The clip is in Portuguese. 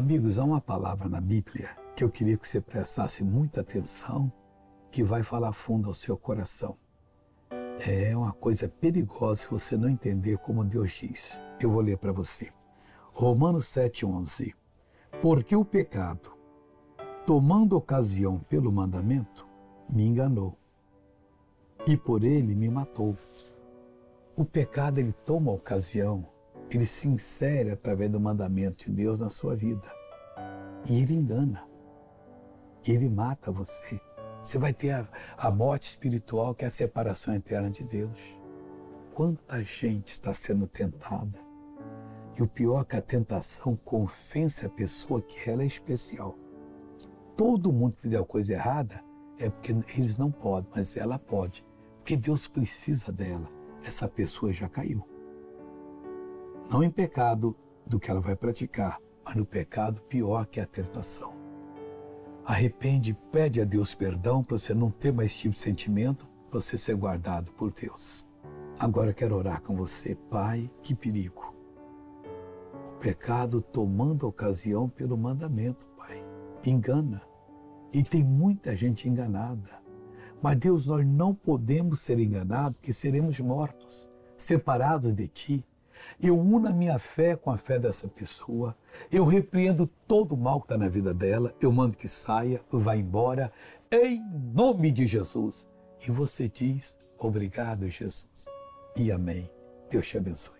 Amigos, há uma palavra na Bíblia que eu queria que você prestasse muita atenção, que vai falar fundo ao seu coração. É uma coisa perigosa se você não entender como Deus diz. Eu vou ler para você. Romanos 7,11. Porque o pecado, tomando ocasião pelo mandamento, me enganou e por ele me matou. O pecado ele toma ocasião, ele se insere através do mandamento de Deus na sua vida. E ele engana. Ele mata você. Você vai ter a, a morte espiritual, que é a separação eterna de Deus. Quanta gente está sendo tentada. E o pior é que a tentação convence a pessoa que ela é especial. Todo mundo que fizer a coisa errada é porque eles não podem, mas ela pode. Porque Deus precisa dela. Essa pessoa já caiu. Não em pecado do que ela vai praticar, mas no pecado pior que é a tentação. Arrepende, pede a Deus perdão para você não ter mais tipo de sentimento, para você ser guardado por Deus. Agora quero orar com você, Pai, que perigo. O pecado tomando ocasião pelo mandamento, Pai. Engana. E tem muita gente enganada. Mas Deus, nós não podemos ser enganados, que seremos mortos, separados de Ti. Eu uno a minha fé com a fé dessa pessoa, eu repreendo todo o mal que está na vida dela, eu mando que saia, vá embora, em nome de Jesus. E você diz, obrigado, Jesus. E amém. Deus te abençoe.